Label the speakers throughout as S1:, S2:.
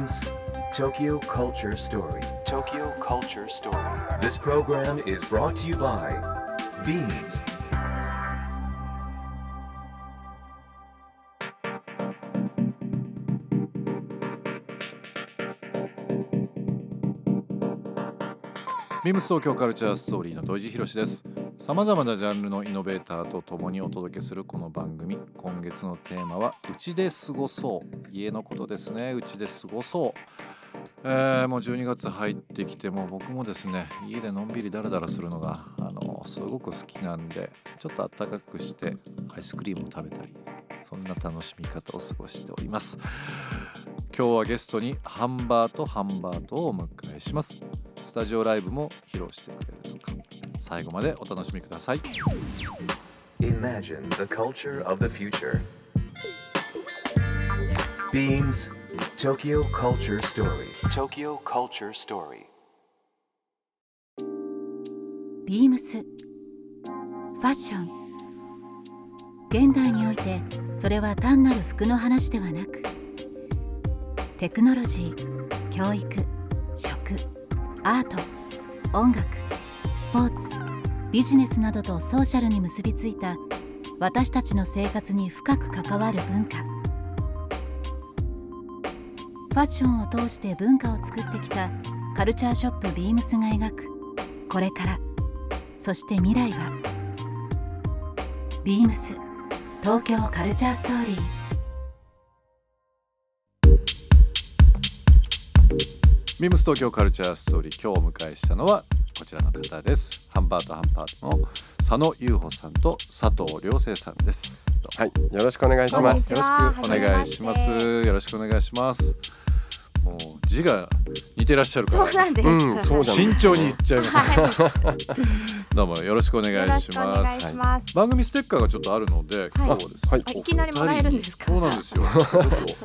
S1: Beams Tokyo Culture Story. Tokyo Culture Story. This program is brought to you by Beams.
S2: ビームス東京カルチャーストーリーの土井地博ですさまざまなジャンルのイノベーターと共にお届けするこの番組。今月のテーマはうちで過ごそう。家のことですね。うちで過ごそう。えー、もう12月入ってきても僕もですね家でのんびりダラダラするのがあのすごく好きなんでちょっと暖かくしてアイスクリームを食べたりそんな楽しみ方を過ごしております。今日はゲストにハンバートハンバートをお迎えします。スタジオライブも披露してくれ最後までお楽しみください
S1: Imagine the culture of the future. Beams Tokyo Culture Story. Tokyo Culture Story.
S3: ビームスファッション現代においてそれは単なる服の話ではなくテクノロジー教育食アート音楽スポーツビジネスなどとソーシャルに結びついた私たちの生活に深く関わる文化。ファッションを通して文化を作ってきたカルチャーショップビームスが描く。これから。そして未来は。ビームス。東京カルチャーストーリー。
S2: ビームス東京カルチャーストーリー。今日お迎えしたのはこちらの方です。ハンバートハンバートの佐野優穂さんと佐藤良生さんです。
S4: はい、よろしくお願いします。
S2: よろしくお願いします。よろしくお願いしますもう字が似てらっしゃるから。
S5: そうなんです。
S4: うん
S2: 慎重に言っちゃいます、
S5: は
S2: どうもよろしくお願
S5: い。
S2: します。
S5: します。
S2: 番組ステッカーがちょっとあるので、今日はですね、
S4: はい。
S5: あいきなりもらえるんですか？
S2: そうなんですよ。ちょっと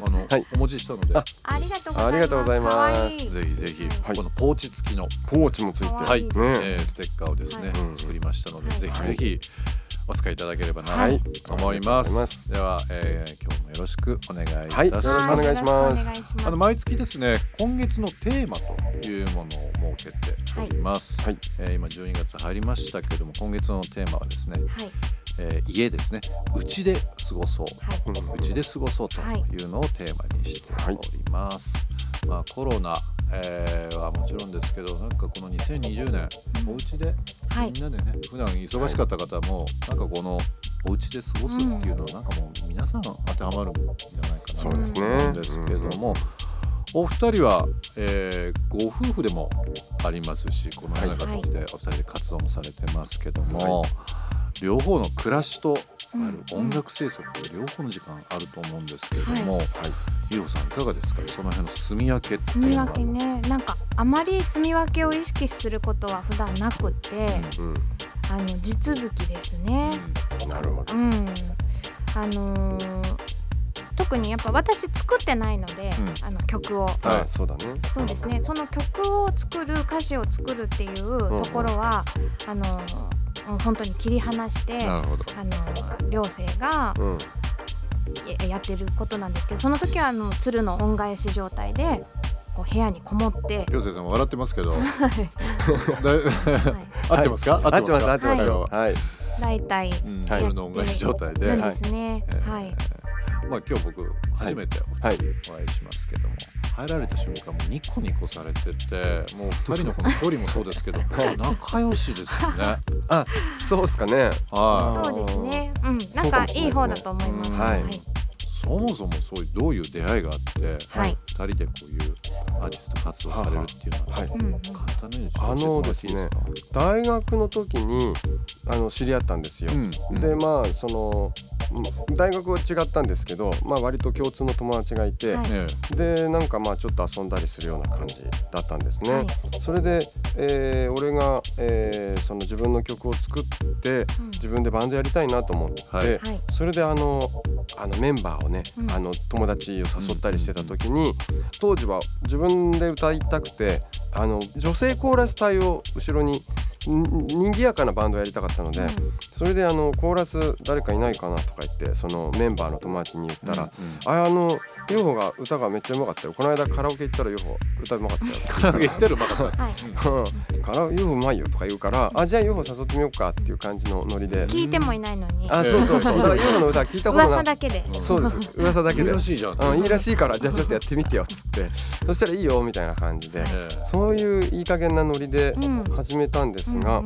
S2: あの、
S4: はい。
S2: お持ちしたので、
S4: あ。
S5: ありがとうございます。
S4: ありがとうござい。ます
S5: 可愛い
S2: ぜひぜひ、
S4: はい。
S2: このポーチ付きの
S4: ポーチもついて。
S2: はい、
S5: いい。
S2: えーステッカーをですね、
S4: はい。
S2: 作りましたので、
S5: はい。
S2: ぜひぜひお使いいただければな
S4: はい。
S2: と思います。では、えー今日もよろしくお願いいたし
S4: はい。
S2: ます。
S4: お願いします。
S5: よろしくお願いします。
S2: あの毎月ですね、今月のテーマというものを設けております。
S4: はい。
S2: えー今12月入りましたけれども、今月のテーマはですね、
S5: はい。
S2: えー家ですね。うちで過ごそう。
S5: はい。
S2: うちで過ごそうというのをテーマにしております、まあコロナ、えーはもちろんですけどなんかこの2020年お家で
S5: はい。
S2: みんなでね普段忙しかった方もなんかこのお家で過ごすっていうのはなんかもう皆さん当てはまるんじゃないかなと
S4: そうですね
S2: 思うんですけども、お二人は、えーご夫婦でもありますしこのような形でお二人で活動もされてますけども、両方の暮らしとある音楽制作で両方の時間あると思うんですけれども、はい、ゆうほさんいかがですか？その辺の住み分けっていうのは
S5: 住み分けね、なんかあまり住み分けを意識することは普段なくて、あの地続きですね。
S4: うん、なるほど
S5: う。ん。あのー特にやっぱ私作ってないので、
S2: うん
S5: あの曲を。
S2: はい
S4: あ、そうだね。
S5: そうですね。その曲を作る歌詞を作るっていうところは、あのーもう本当に切り離して、あのー寮生が
S4: うん、
S5: ややってることなんですけどその時はあの鶴の恩返し状態でこう部屋にこもって、
S2: 涼星さん笑ってますけど。合ってますか、
S4: 合ってます、合
S2: か
S4: ってますよ。
S2: は
S4: はい。
S5: 大体
S2: うん、
S4: はい
S2: それの恩返し状態で、
S5: なんですね。
S2: えー
S5: はい。
S2: まあ今日僕初めてお会いしますけども、入られた瞬間もうニコニコされててもう二人のこの距離もそうですけど 仲良しですよね。
S4: あ、そうですかね。
S2: は
S5: そうですね。うん、
S4: そ
S5: なんか
S4: い
S5: いい方だと思います。
S2: うん
S4: はい。
S2: い。そもそもそういうどういう出会いがあって、
S5: はい。
S2: 二人でこういうアーティスト活動されるっていうのは、
S4: はい。
S2: 簡単に
S4: あのですね大学の時にあの知り合ったんですよ。
S2: うんうん。
S4: でまあそのうん。大学は違ったんですけど、まあ割と共通の友達がいて、
S5: はい。
S2: ね
S4: でなんかまあちょっと遊んだりするような感じだったんですね。
S5: はい。
S4: それで、えー俺が、えーその自分の曲を作って
S5: うん。
S4: 自分でバンドやりたいなと思って、
S2: はい。
S5: はい。
S4: それであのあのメンバーをね、
S5: うん。
S4: あの友達を誘ったりしてた時に、当時は自分で歌いたくてあの女性コーラス隊を後ろにん賑やかなバンドをやりたかったので、
S5: うん。
S4: それであのコーラス誰かいないかなとか言ってそのメンバーの友達に言ったら「ああの UFO が歌がめっちゃうまかったよ。この間カラオケ行ったら UFO 歌うまかったよ」
S2: カラオケ行ってるばっか
S5: はい。
S4: うん。カラオケ UFO うまいよとか言うから「あじゃあ UFO 誘ってみようか」っていう感じのノリで。
S5: 聞いてもいないのに。
S4: あそうそうそう。だから UFO の歌聞いたことない
S5: 噂だけで。
S4: そうです。噂だけで。
S2: いいらしいじゃん。
S4: うん、いいらしいからじゃあちょっとやってみてよっつって。そしたらいいよみたいな感じで、そういういい加減なノリで
S5: うん。
S4: 始めたんですが、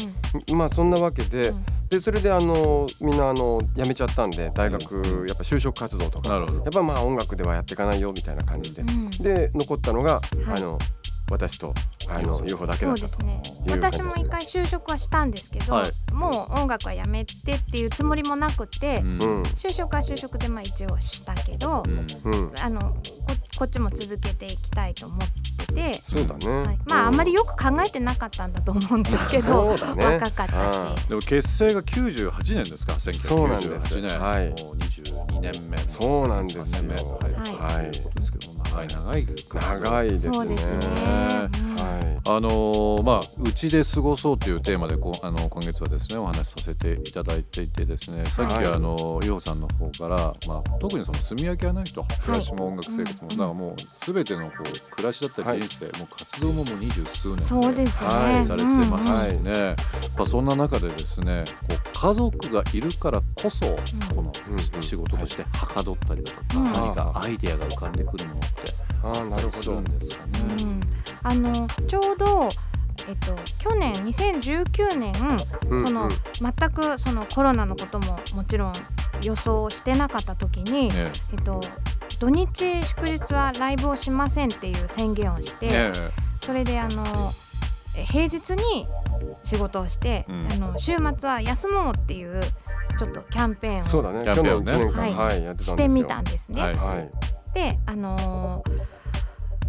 S5: うん
S4: まあそんなわけで,、
S5: うん。
S4: でそれであのみんなあの辞めちゃったんで大学、やっぱ就職活動とか
S2: なるほど。
S4: やっぱまあ音楽ではやっていかないよみたいな感じで、
S5: うん。
S4: で残ったのが、
S5: い。
S4: あの私とあの UFO だけだ
S5: そう。
S4: ったと。
S5: ですね。
S4: いうですね。
S5: 私も一回就職はしたんですけど、
S2: はい。
S5: もう音楽はやめてっていうつもりもなくて、
S2: うん。
S4: うん
S5: 就職は就職でまあ一応したけど、
S2: うん。
S4: うん、
S5: あのここっちも続けていきたいと思ってて、
S4: そうだね、
S5: はい、まああんまりよく考えてなかったんだと思うんですけど、
S4: そうだね。
S5: 若かったし。
S4: あ
S2: でも結成が98年ですか
S4: そうなんです
S2: 1998年。
S4: はい。
S2: もう22年目
S4: そうなんですよ。
S2: 3年目はい。
S5: はい
S2: はいとい長い長い
S4: 長いですね
S5: そうですね。
S4: は
S2: あのーまあ「うちで過ごそう」というテーマでこうあの今月はですねお話しさせていただいていてですねさっき
S4: はい。
S2: あのヨウさんの方から、まあ、特にその住み分けはないと暮らしも音楽生活も、
S5: うん。
S2: だからもう全てのこう暮らしだったり人生、もう活動ももう二十数年
S5: そうですね。
S4: はい
S2: されてますし
S4: うん
S2: ね、まあ、そんな中でですねこう家族がいるからこそ、この
S4: うん
S2: 仕事としてはかどったりだとか、
S5: うん。
S2: 何かアイデアが浮かんでくるものって
S4: ああなるほ
S2: する
S4: ど。
S2: んですかね。
S5: うん、あのちょうどえっと去年2019年、
S4: うん
S5: その
S4: うん。
S5: 全くそのコロナのことももちろん予想してなかった時に、
S2: ね。
S5: えっと土日祝日はライブをしませんっていう宣言をして、
S2: ね。
S5: それであのえ平日に仕事をして、
S2: うん。
S5: あの週末は休もうっていうちょっとキャンペーンを
S4: そうだね。
S2: キャン
S4: 去年1
S2: ペーンね。
S4: 年間
S5: はい
S4: はいやってたんですよ。
S5: してみたんですね。
S2: はい。
S4: はい
S5: であのー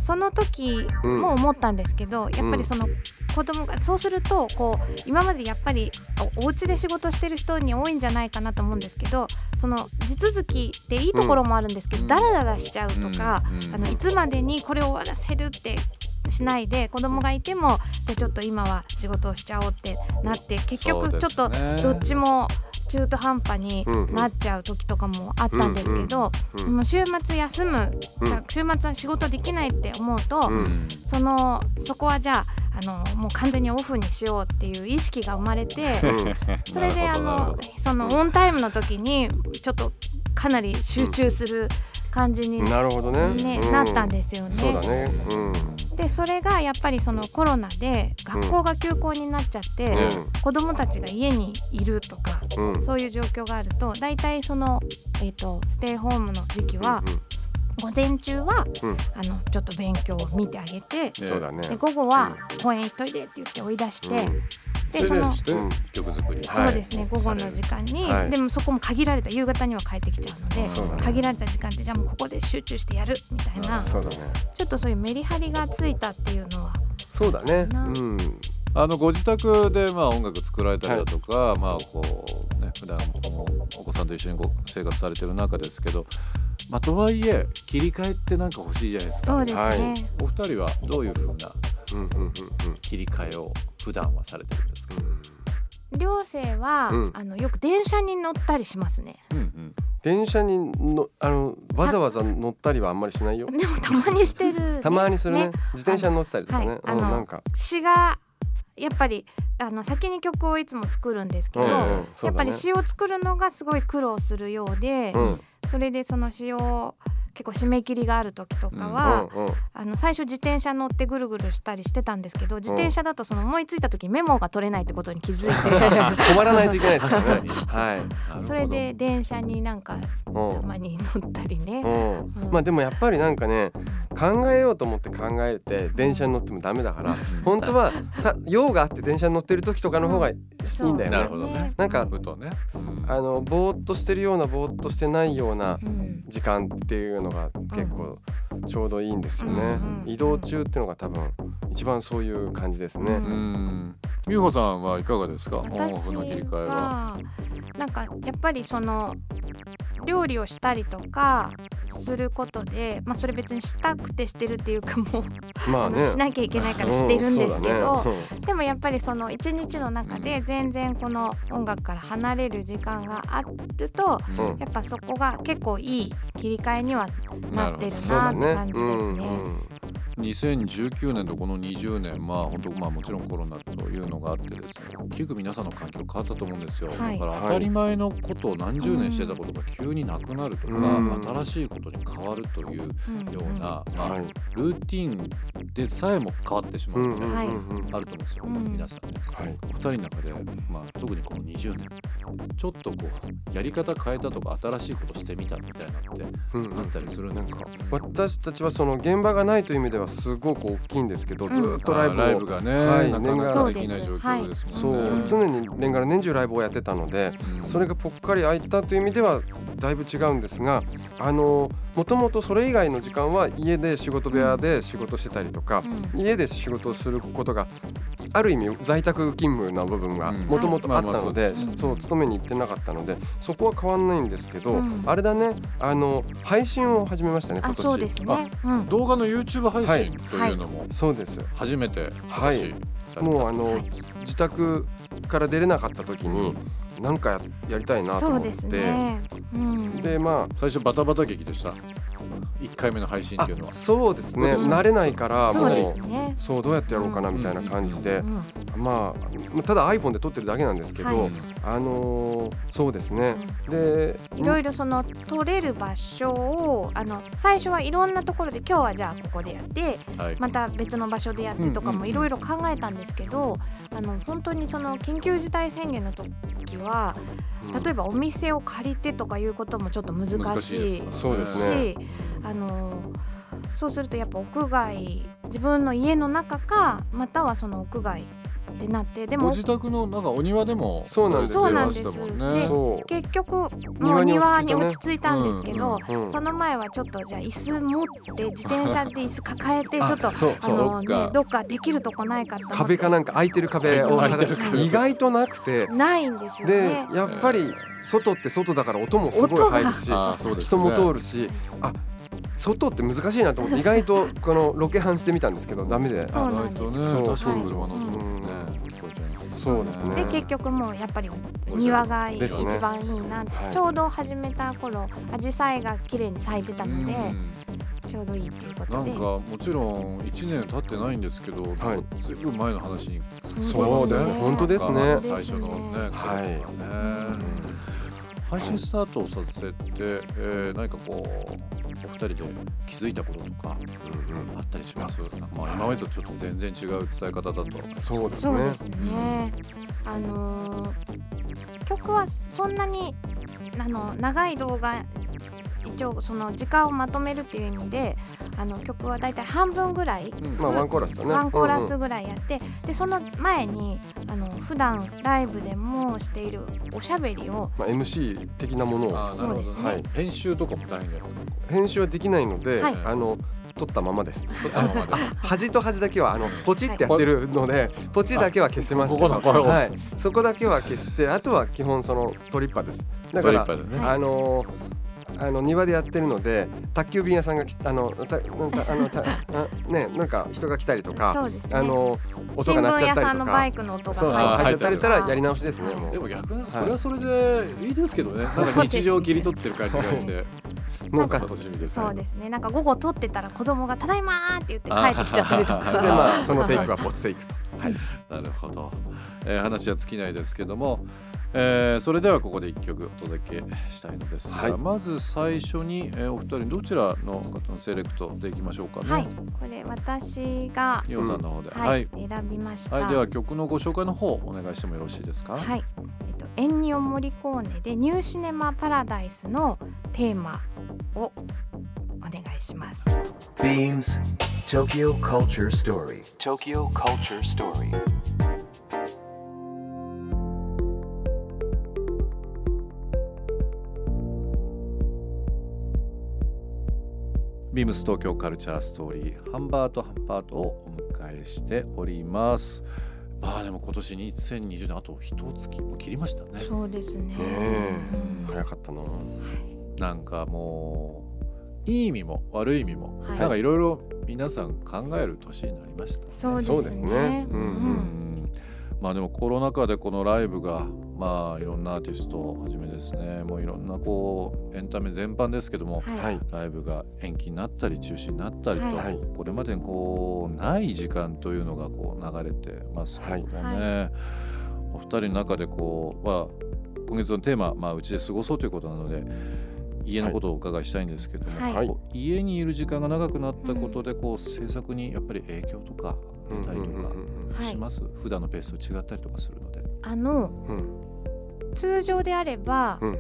S5: その時も思ったんですけど、やっぱりその子供がそうするとこう今までやっぱりおお家で仕事してる人に多いんじゃないかなと思うんですけどその地続きでいいところもあるんですけど、
S2: うん。
S5: ダラダラしちゃうとか、
S2: うん。
S5: あのいつまでにこれを終わらせるってしないで子供がいてもじゃあちょっと今は仕事をしちゃおうってなって結局ちょっとどっちも中途半端になっちゃう時とかもあったんですけど、
S4: うんうん
S5: もう週末休む、
S4: うん。
S5: じゃあ週末は仕事できないって思うと、
S4: うん。
S5: そのそこはじゃああのもう完全にオフにしようっていう意識が生まれて、それであのそのオンタイムの時にちょっとかなり集中する感じに、
S4: うん。なるほどね。
S5: なったんですよね。
S4: そうだね。うん
S5: でそれがやっぱりそのコロナで学校が休校になっちゃって、
S4: うん。
S5: 子どもたちが家にいるとか
S4: うん。
S5: そういう状況があると大体その、えー、とステイホームの時期は、午前中は、
S4: うん。
S5: あのちょっと勉強を見てあげて、で午後は公園行っといでって言って追い出して、
S4: うん
S5: でその
S2: 曲作り。
S5: そうですね、午後の時間に、
S4: はい。
S5: でもそこも限られた夕方には帰ってきちゃうので限られた時間でじゃあもうここで集中してやるみたいな。ち
S4: そうだね。
S5: ょっとそういうメリハリがついたっていうのは。
S4: そうだね。
S5: な。
S4: うん。
S2: あのご自宅でまあ音楽作られたりだとか、まあこうね普段もお子さんと一緒にご生活されてる中ですけど、まあとはいえ切り替えってなんか欲しいじゃないですか。
S5: そうですね、
S4: はい。
S2: お二人はどういう風な
S4: うんうんうんうん
S2: 切り替えを普段はされてるんですか。
S5: 寮生は、
S4: うん。
S5: あのよく電車に乗ったりしますね。
S2: うんうん。
S4: 電車にのあのわざわざ乗ったりはあんまりしないよ。
S5: でもたまにしてる、ね、
S4: たまにするね。自転車に乗ってたりとかね。
S5: はい。あの
S4: うんなんか。
S5: 詩がやっぱりあの先に曲をいつも作るんですけど、
S4: うんうん
S5: や
S4: そうだね。
S5: っぱり詩を作るのがすごい苦労するようで、
S4: うん。
S5: それでその詩を結構締め切りがある時とかは、
S4: うんうん。
S5: あの最初自転車乗ってぐるぐるしたりしてたんですけど自転車だとその思いついた時メモが取れないってことに気づいて
S4: 止まらないといけないです
S2: 確かに
S4: はい。
S5: それで電車になんか
S4: うん。
S5: たまに乗ったりね。
S4: うん。
S5: うん。
S4: まあでもやっぱりなんかね考えようと思って考えて電車に乗ってもダメだから本当はた用があって電車に乗ってる時とかの方がいいんだよね。
S2: なるほどね。
S4: なんか
S2: ふとね。うん。
S4: あのぼーっとしてるようなぼーっとしてないような
S5: うん。
S4: 時間っていうのが結構ちょうどいいんですよね
S5: うん
S4: 移動中っていうのが多分一番そういう感じですね
S5: うん
S2: うん。美穂さんはいかがですか？
S5: 私
S2: フの切り替えは。
S5: はなんかやっぱりその料理をしたりとかすることで、まあ、それ別にしたくてしてるっていうかもう
S4: まあね。
S5: しなきゃいけないからしてるんですけど、
S4: うんそうだね。
S5: でもやっぱりその一日の中で全然この音楽から離れる時間があると
S4: うん。うん
S5: やっぱそこが結構いい切り替えにはなってるなって感じですね。
S4: うん
S2: 2019年とこの20年まあ本当まあもちろんコロナというのがあってですね大きく皆さんの環境変わったと思うんですよ、
S5: はい。
S2: だから当たり前のことを何十年してたことが急になくなるとか、
S4: うん。
S2: 新しいことに変わるという
S5: うん
S2: ような、まあ
S4: はい。
S2: ルーティンでさえも変わってしまうみたいな、あると思うんですよ、
S5: うん
S2: 皆さん。ね。
S4: はい。
S2: お二人の中で、まあ、特にこの20年ちょっとこうやり方変えたとか新しいことしてみたみたいなのって
S4: うんうん。
S2: あったりするんですか、
S4: 私たちはその現場がないという意味ではすごく大きいんですけど、
S5: ん
S4: ずーっとライブを
S2: あーライブがね、
S4: はい
S2: なかなか
S5: そうで
S2: きない状況ですも
S4: そ
S2: んね。
S4: う常に年がら年中ライブをやってたので、
S2: うん
S4: それがぽっかり空いたという意味ではだいぶ違うんですがあのもともとそれ以外の時間は家で仕事部屋で仕事してたりとか、
S5: うん。
S4: 家で仕事をすることがある意味在宅勤務な部分が
S2: うん。
S4: もともとあったので、
S2: そう
S4: 勤めに行ってなかったのでそこは変わんないんですけど、
S5: うん。
S4: あれだねあの配信を始めましたね今
S5: あ
S4: 年。
S5: そうですね。うん。
S2: 動画の YouTube 配
S4: はい
S2: 信というのも
S4: そうです
S2: 初めて
S4: はい。もうあの、
S5: はい。
S4: 自宅から出れなかった時に何かややりたいなと思って
S5: ですね。うん。
S4: でまあ
S2: 最初バタバタ劇でした1回目の配信っていうのは。
S4: あそうですね。
S5: うん
S4: 慣れないからも
S5: そうですね。
S4: そうどうやってやろうかなみたいな感じで。
S5: うん。
S4: まあただ iPhone で撮ってるだけなんですけど、
S5: はい
S4: あのーそうですね。で
S5: いろいろその撮れる場所をあの最初はいろんなところで今日はじゃあここでやって
S2: はい。
S5: また別の場所でやってとかもいろいろ考えたんですけどあの本当にその緊急事態宣言の時は例えばお店を借りてとかいうこともちょっと難
S2: 難し
S5: しい
S2: いですから
S4: そうですね。
S5: しあのそうするとやっぱ屋外自分の家の中かまたはその屋外ってなってでも
S2: ご自宅のなんかお庭でも
S4: そうなんですよ。
S5: そうなんです。
S2: ね
S4: そう。
S5: 結局もう庭に
S4: 落
S5: 落ち着いたんですけど、
S4: うんうん。
S5: その前はちょっとじゃあ椅子持って自転車で椅子抱えてちょっと
S4: そう
S5: あの
S2: どっか。
S5: ねどっかできるとこないかと思って。
S4: 壁かなんか空いてる壁を探
S2: 空いてる壁。
S4: 意外となくて。
S5: ないんですよ
S4: で
S5: ね。
S4: やっぱり外って外だから音もすごい入るし
S2: あーそうです
S4: 人
S2: ね。
S4: も通るしあ外って難しいなと思って意外とこのロケハンしてみたんですけどダメで。
S5: そうなんです。
S2: 意外とね
S4: そう。
S2: 確かに車の音
S4: うんそうですね。
S5: で結局もうやっぱり庭が一番いいな、
S4: はい。
S5: ちょうど始めた頃紫陽花が綺麗に咲いてたので、ちょうどいいっていうこ
S2: なん
S5: とで
S2: かもちろん1年経ってないんですけど、
S4: はい。
S2: ずいぶん前の話に
S4: そうですね。本当ですね。
S2: 最初のね、
S4: はい。
S2: 配信スタートをさせて、えー、何かこうお二人で気づいたこととかあったりします、まあ、今までとちょっと全然違う伝え方だと
S4: そうですね。
S5: そうですね。あのー曲はそんなにあの長い動画一応その時間をまとめるっていう意味であの曲はだいたい半分ぐらい、
S2: うん。
S4: まあワンコーラスだね。
S5: ワンコーラス
S4: うん
S5: ぐらいやって、でその前にあの普段ライブでもしているおしゃべりを
S4: まあ MC 的なものを。
S5: そうですね。
S4: はい。
S2: 編集とかも大変ですか？
S4: 編集はできないので、
S5: はい。
S4: あの撮ったままです。
S2: 撮ったままで。
S4: 端と端だけはあのポチってやってるので、ポチだけは消しますけど。
S2: ここだこれ押す
S4: はい、そこだけは消してあとは基本そのトリッパです。だからあのあの庭でやってるので宅急便屋さんがきあのたなんか あのたあねなんか人が来たりとか、
S5: ね。
S4: あの音
S5: 新
S4: が鳴っちゃったりとか。
S5: さんのバイクの音が
S4: そうそう入っちゃったりした
S5: 入ったりとか
S4: らやり直しですねもう。
S2: でも逆にそれはそれでいいですけどね、なんか日常を切り取ってる感じがして
S4: ノーカット
S2: 楽しみです
S5: そうですね。なんか午後撮ってたら子供が「ただいま!」って言って帰ってきちゃったりとか。
S4: そ れでまあ そのテイクはポツテイクと。はい。
S2: なるほど、えー話は尽きないですけども、えーそれではここで一曲お届けしたいのですが、
S4: はい。
S2: まず最初に、えーお二人どちらの方のセレクトでいきましょうかね。
S5: はい。これ私が
S2: イオさんの方で、
S5: はい、
S2: はい、
S5: 選びました。
S2: はい。では曲のご紹介の方お願いしてもよろしいですか？
S5: はい。えっとエンニオ・モリコーネでニューシネマ・パラダイスのテーマをお願いします
S1: Beams Tokyo Culture Story. Tokyo Culture Story.
S2: ビームス東京カルチャーストーリーハンバートハンパートをお迎えしております。まあでも今年2020年あと一月も切りましたね。
S5: そうですね。
S4: ねえ。
S5: うん。
S4: 早かったな。
S2: なんかもういい意味も悪い意味も、
S5: はい。
S2: なんかいろいろ皆さん考える年になりましたね。
S5: そう
S4: です
S5: ね。
S4: うん。
S2: うん。まあでもコロナ禍でこのライブがまあいろんなアーティストをはじめですね。もういろんなこうエンタメ全般ですけども、
S5: はい。
S4: はい
S2: ライブが延期になったり中止になったりと、
S5: はい。
S2: これまでにこうない時間というのがこう流れてますけどもね、
S5: は
S2: お二人の中でこう、まあ、今月のテーマ、まあ、うちで過ごそうということなので家のことをお伺いしたいんですけども、
S5: はい。
S2: 家にいる時間が長くなったことでこう制作にやっぱり影響とか出たりとか
S4: うんうんうん。
S5: はい。
S2: します、普段のペースと違ったりとかするので。
S5: あの
S4: うん
S5: 通常であれば、
S4: うん。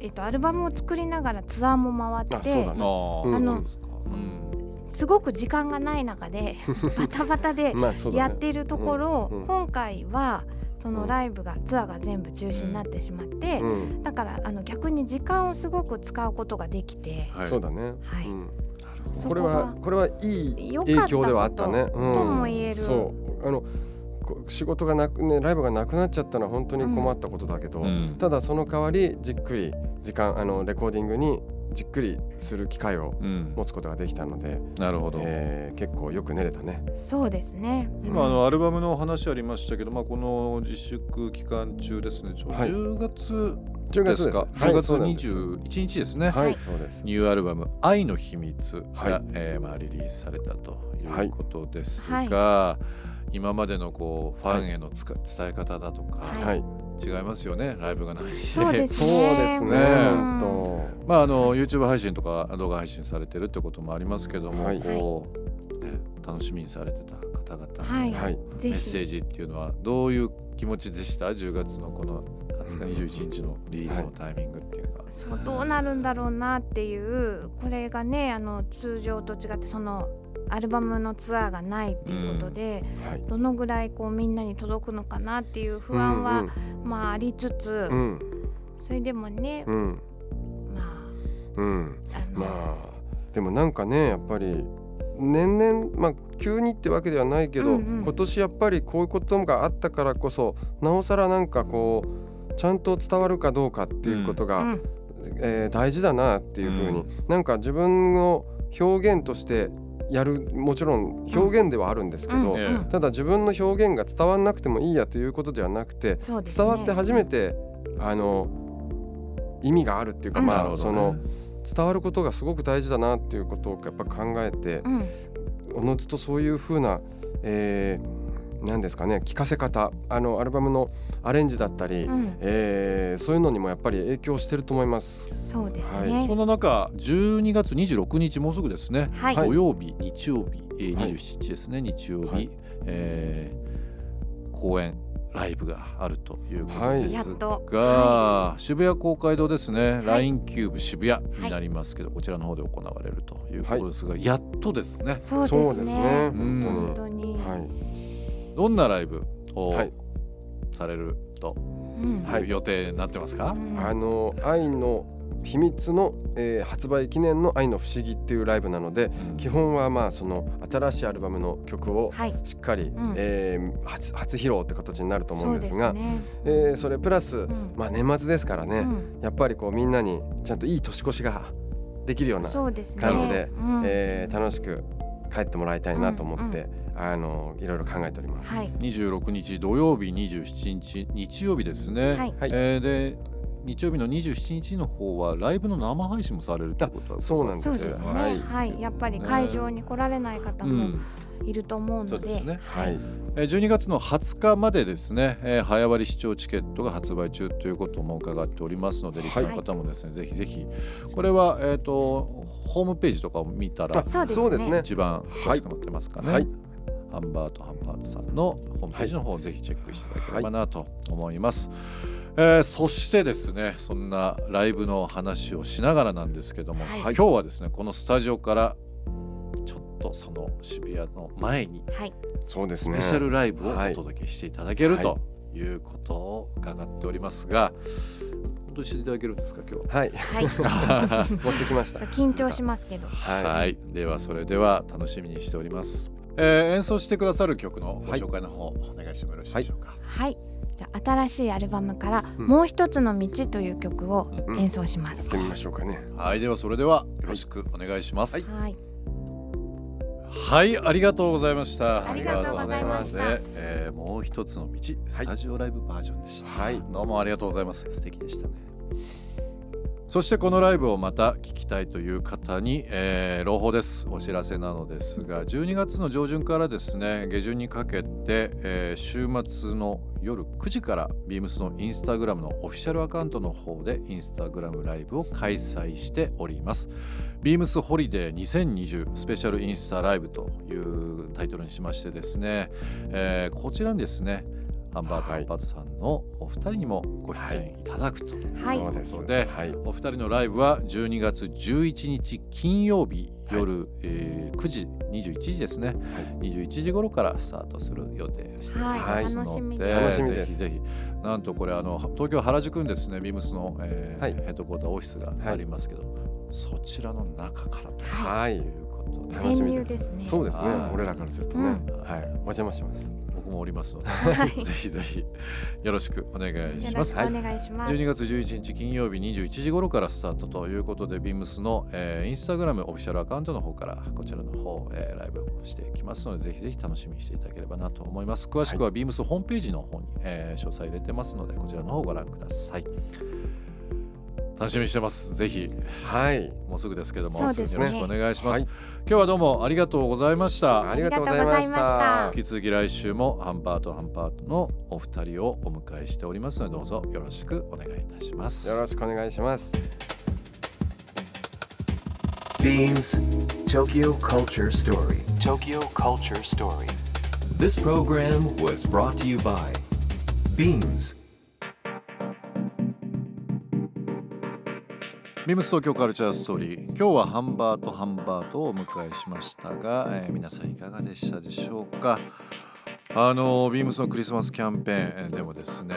S5: えっとアルバムを作りながらツアーも回って
S4: あそうだね。
S2: あー
S4: うん。
S2: そうです
S5: ごく時間がない中で バタバタでやっているところ、
S4: うん。うん。
S5: 今回はそ
S4: うん
S5: のライブが、ツアーが全部中止になってしまって、
S4: うん。
S5: だからあの逆に時間をすごく使うことができて、
S2: はい。
S4: そうだね。
S5: はい。
S4: うん。
S5: そ
S4: これはこれはいい
S5: 良かった
S4: 影響ではあったね。
S5: こととも言える。
S4: そう。あのこ仕事がなくねライブがなくなっちゃったのは本当に困ったことだけど、
S2: うん。
S4: ただその代わりじっくり時間あのレコーディングにじっくりする機会を
S2: うん。
S4: 持つことができたので、
S2: なるほど、
S4: えー結構よく練れたね。
S5: そうですね。
S2: 今あのアルバムの話ありましたけど、まあ、この自粛期間中ですね。ちょうど
S4: はい。
S2: 10月
S4: 10
S2: です。か、
S4: はい
S2: 10月
S4: です。
S2: 21日ですね、
S4: はい、
S5: はい。
S4: そうです。
S2: ニューアルバム「愛の秘密が」
S4: はい。
S2: えーまあ、リリースされたと
S4: はい。
S2: いうことですが、今までのこうファンへのつか、伝え方だとか、
S5: はい。
S4: はい、
S2: 違いますよねライブがないし。
S5: そうです
S4: そう
S5: ね
S4: ですね。
S2: まああの YouTube 配信とか動画配信されてるってこともありますけども、
S4: はい。
S2: こう、ね、楽しみにされてた方々の
S5: はい。
S4: はい。
S5: ぜ
S2: メッセー
S5: ひ
S2: ジっていうのはどういう気持ちでした？10月のこの20日21日のリリースのタイミングっていうのは。
S5: そうどうなるんだろうなっていうこれがねあの通常と違ってそのアルバムのツアーがないっていうことで、
S4: はい。
S5: どのぐらいこうみんなに届くのかなっていう不安は、まあありつつ、
S4: うん。うん
S5: それでもね、
S4: うん。
S5: ま
S4: うん。
S5: ああの、
S4: まあでもなんかねやっぱり年々まあ急にってわけではないけど、
S5: うんうん。
S4: 今年やっぱりこういうことがあったからこそなおさらなんかこうちゃんと伝わるかどうかっていうことが、
S5: うん
S4: えー大事だなっていうふうに、
S2: う
S4: なんか自分の表現としてやるもちろん表現ではあるんですけど、ただ自分の表現が伝わんなくてもいいやということではなくて、伝わって初めてあの意味があるっていうか、
S5: うん。
S4: まあその伝わることがすごく大事だなっていうことをやっぱ考えて
S5: うん。
S4: おのずとそういう風な、えーなんですかね聞かせ方あのアルバムのアレンジだったり、
S5: うん。
S4: えーそういうのにもやっぱり影響してると思います。
S5: そうです
S4: は
S5: ね
S2: そんな中12月26日もうすぐですね、
S5: はい、
S2: 土曜日日曜日、えー
S4: はい。
S2: 27日ですね日曜日、
S4: はい。
S2: えー公演ライブがあるということ
S4: はい。
S2: です
S5: やっと。
S2: が、渋谷公会堂ですね、
S5: い。
S2: LINE キューブ渋谷になりますけど、こちらの方で行われるということですが、やっとですね。
S5: そうです
S4: ね。
S5: ね。
S2: うん
S5: 本当に、
S4: はい、
S2: どんなライブを
S4: はい。
S2: されると
S5: うん。
S2: い。う予定になってますか、
S5: うん。
S4: あの愛の秘密の、えー発売記念の愛の不思議っていうライブなので
S2: うん。
S4: 基本はまあその新しいアルバムの曲を
S5: はい。
S4: しっかり、
S5: ん。
S4: えー初初披露って形になると思うんですが
S5: そうですね。
S4: えーそれプラス、
S5: ん。
S4: まあ、年末ですからね、
S5: うん。
S4: やっぱりこうみんなにちゃんといい年越しができるような、
S5: そうですね。
S4: 感じで
S5: うん。
S4: えー楽しく帰ってもらいたいなと思って、あのいろいろ考えております。
S5: はい。
S2: 26日土曜日27日日曜日ですね、
S5: はい。
S4: はい。
S2: えーで日曜日の27日の方はライブの生配信もされるということは
S4: そうなんです。
S5: そうですね。
S4: は
S5: はい。い、やっぱり会場に来られない方も
S2: うん、
S5: いると思うので、
S2: そうですね。
S4: はい、
S2: えー12月の20日までですね、えー早割視聴チケットが発売中ということも伺っておりますので、リスナーの方もですね、ぜひぜひ。これはえっ、とホームページとかを見たら
S4: あ
S5: そうですね。
S2: 一番詳しく載ってますかね。
S4: はい。
S2: ハンバートハンバートさんのホームページの方をぜひチェックしていただければなと思います。えーそしてですねそんなライブの話をしながらなんですけども、
S5: はい。
S2: 今日はですねこのスタジオからちょっとその渋谷の前に
S5: はい。
S4: そうですね。
S2: スペシャルライブをお
S4: はい。
S2: 届けしていただける
S4: はい。
S2: ということを伺っておりますが、本当にしていただけるんですか今日
S4: はい、
S5: はい。
S4: 持ってきました。
S5: 緊張しますけど。
S4: はい、
S2: はい、ではそれでは楽しみにしております。えー演奏してくださる曲のご紹介の方、お願いしてもよろしいでしょうか、
S5: はい。じゃあ新しいアルバムから「
S4: うん。
S5: もう一つの道」という曲を
S4: うん。
S5: 演奏します。
S4: やって、みましょうかね。
S2: はい、ではそれではよろしくお願いします。
S5: はい。
S2: はい、ありがとうございました。
S5: ありがとうございました
S2: えーもう一つの道スタジオライブバージョンでした、
S4: はい。
S2: どうもありがとうございます。素敵でしたねそしてこのライブをまた聞きたいという方に、えー朗報です。お知らせなのですが12月の上旬からですね下旬にかけて、えー週末の夜9時から beams のインスタグラムのオフィシャルアカウントの方でインスタグラムライブを開催しております。beams ホリデー2020スペシャルインスタライブというタイトルにしましてですね、えーこちらにですねハンバート、
S4: はい
S2: ハンバートさんのお二人にもご出演いただくということで、
S4: はい。
S2: お二人のライブは12月11日金曜日夜、えー9時21時ですね、21時頃からスタートする予定しておりますので、
S5: はい。
S2: ぜひぜひ。なんとこれあの東京原宿にですねビームスの、えー
S4: はい。
S2: ヘッドコーターオフィスがありますけど、そちらの中からと
S4: はい
S2: いうことで、
S4: 楽しみ
S5: 潜入ですね。
S4: そうですね。
S2: はい
S4: 俺らからするとね、
S5: うん。
S4: はい。お邪魔します
S2: 僕もおりますので、
S5: はい。
S2: ぜひぜひよろしくお願いします。
S5: お願いします、
S2: 12月11日金曜日21時頃からスタートということで BEAMS の、えーインスタグラムオフィシャルアカウントの方からこちらの方、えーライブをしていきますのでぜひぜひ楽しみにしていただければなと思います。詳しくは BEAMS ホームページの方に、えー詳細入れてますのでこちらの方をご覧ください楽しみにしてます。ぜひ。
S4: はい。
S2: もうすぐですけども。
S5: そうですね。
S2: よろしくお願いします、
S4: はい。
S2: 今日はどうもありがとうございました。
S4: ありがとうございました。
S2: 引き続き来週もハンパートハンパートのお二人をお迎えしておりますのでどうぞよろしくお願いいたします。
S4: よろしくお願いします。
S1: Beams Tokyo Culture Story. Tokyo Culture Story. This program was brought to you by Beams.
S2: ビームス東京カルチャーストーリー。今日はハンバートハンバートをお迎えしましたが、えー皆さんいかがでしたでしょうか？あのビームスのクリスマスキャンペーンでもですね、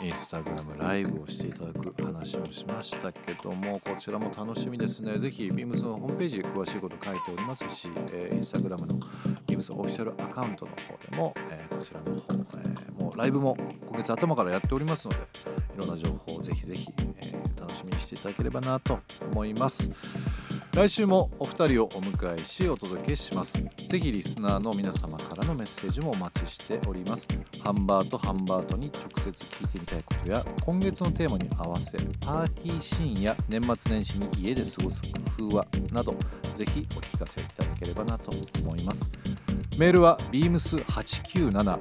S2: えーインスタグラムライブをしていただく話もしましたけどもこちらも楽しみですね。ぜひビームスのホームページ詳しいこと書いておりますし、えーインスタグラムのビームスオフィシャルアカウントの方でも、えーこちらの方、えもうライブも今月頭からやっておりますのでいろんな情報をぜひぜひ、え楽しみにしていただければなと思います。来週もお二人をお迎えしお届けします。ぜひリスナーの皆様からのメッセージもお待ちしております。ハンバートハンバートに直接聞いてみたいことや今月のテーマに合わせパーティーシーンや年末年始に家で過ごす工夫はなどぜひお聞かせいただければなと思います。メールは beams897 at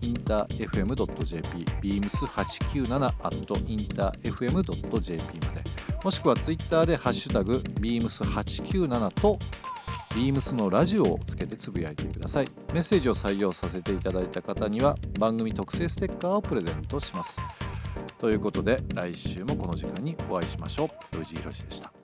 S2: interfm.jp beams897 at interfm.jp まで。もしくはツイッターでハッシュタグ beams897 と beams のラジオをつけてつぶやいてください。メッセージを採用させていただいた方には番組特製ステッカーをプレゼントします。ということで来週もこの時間にお会いしましょう。ロジヒロシでした。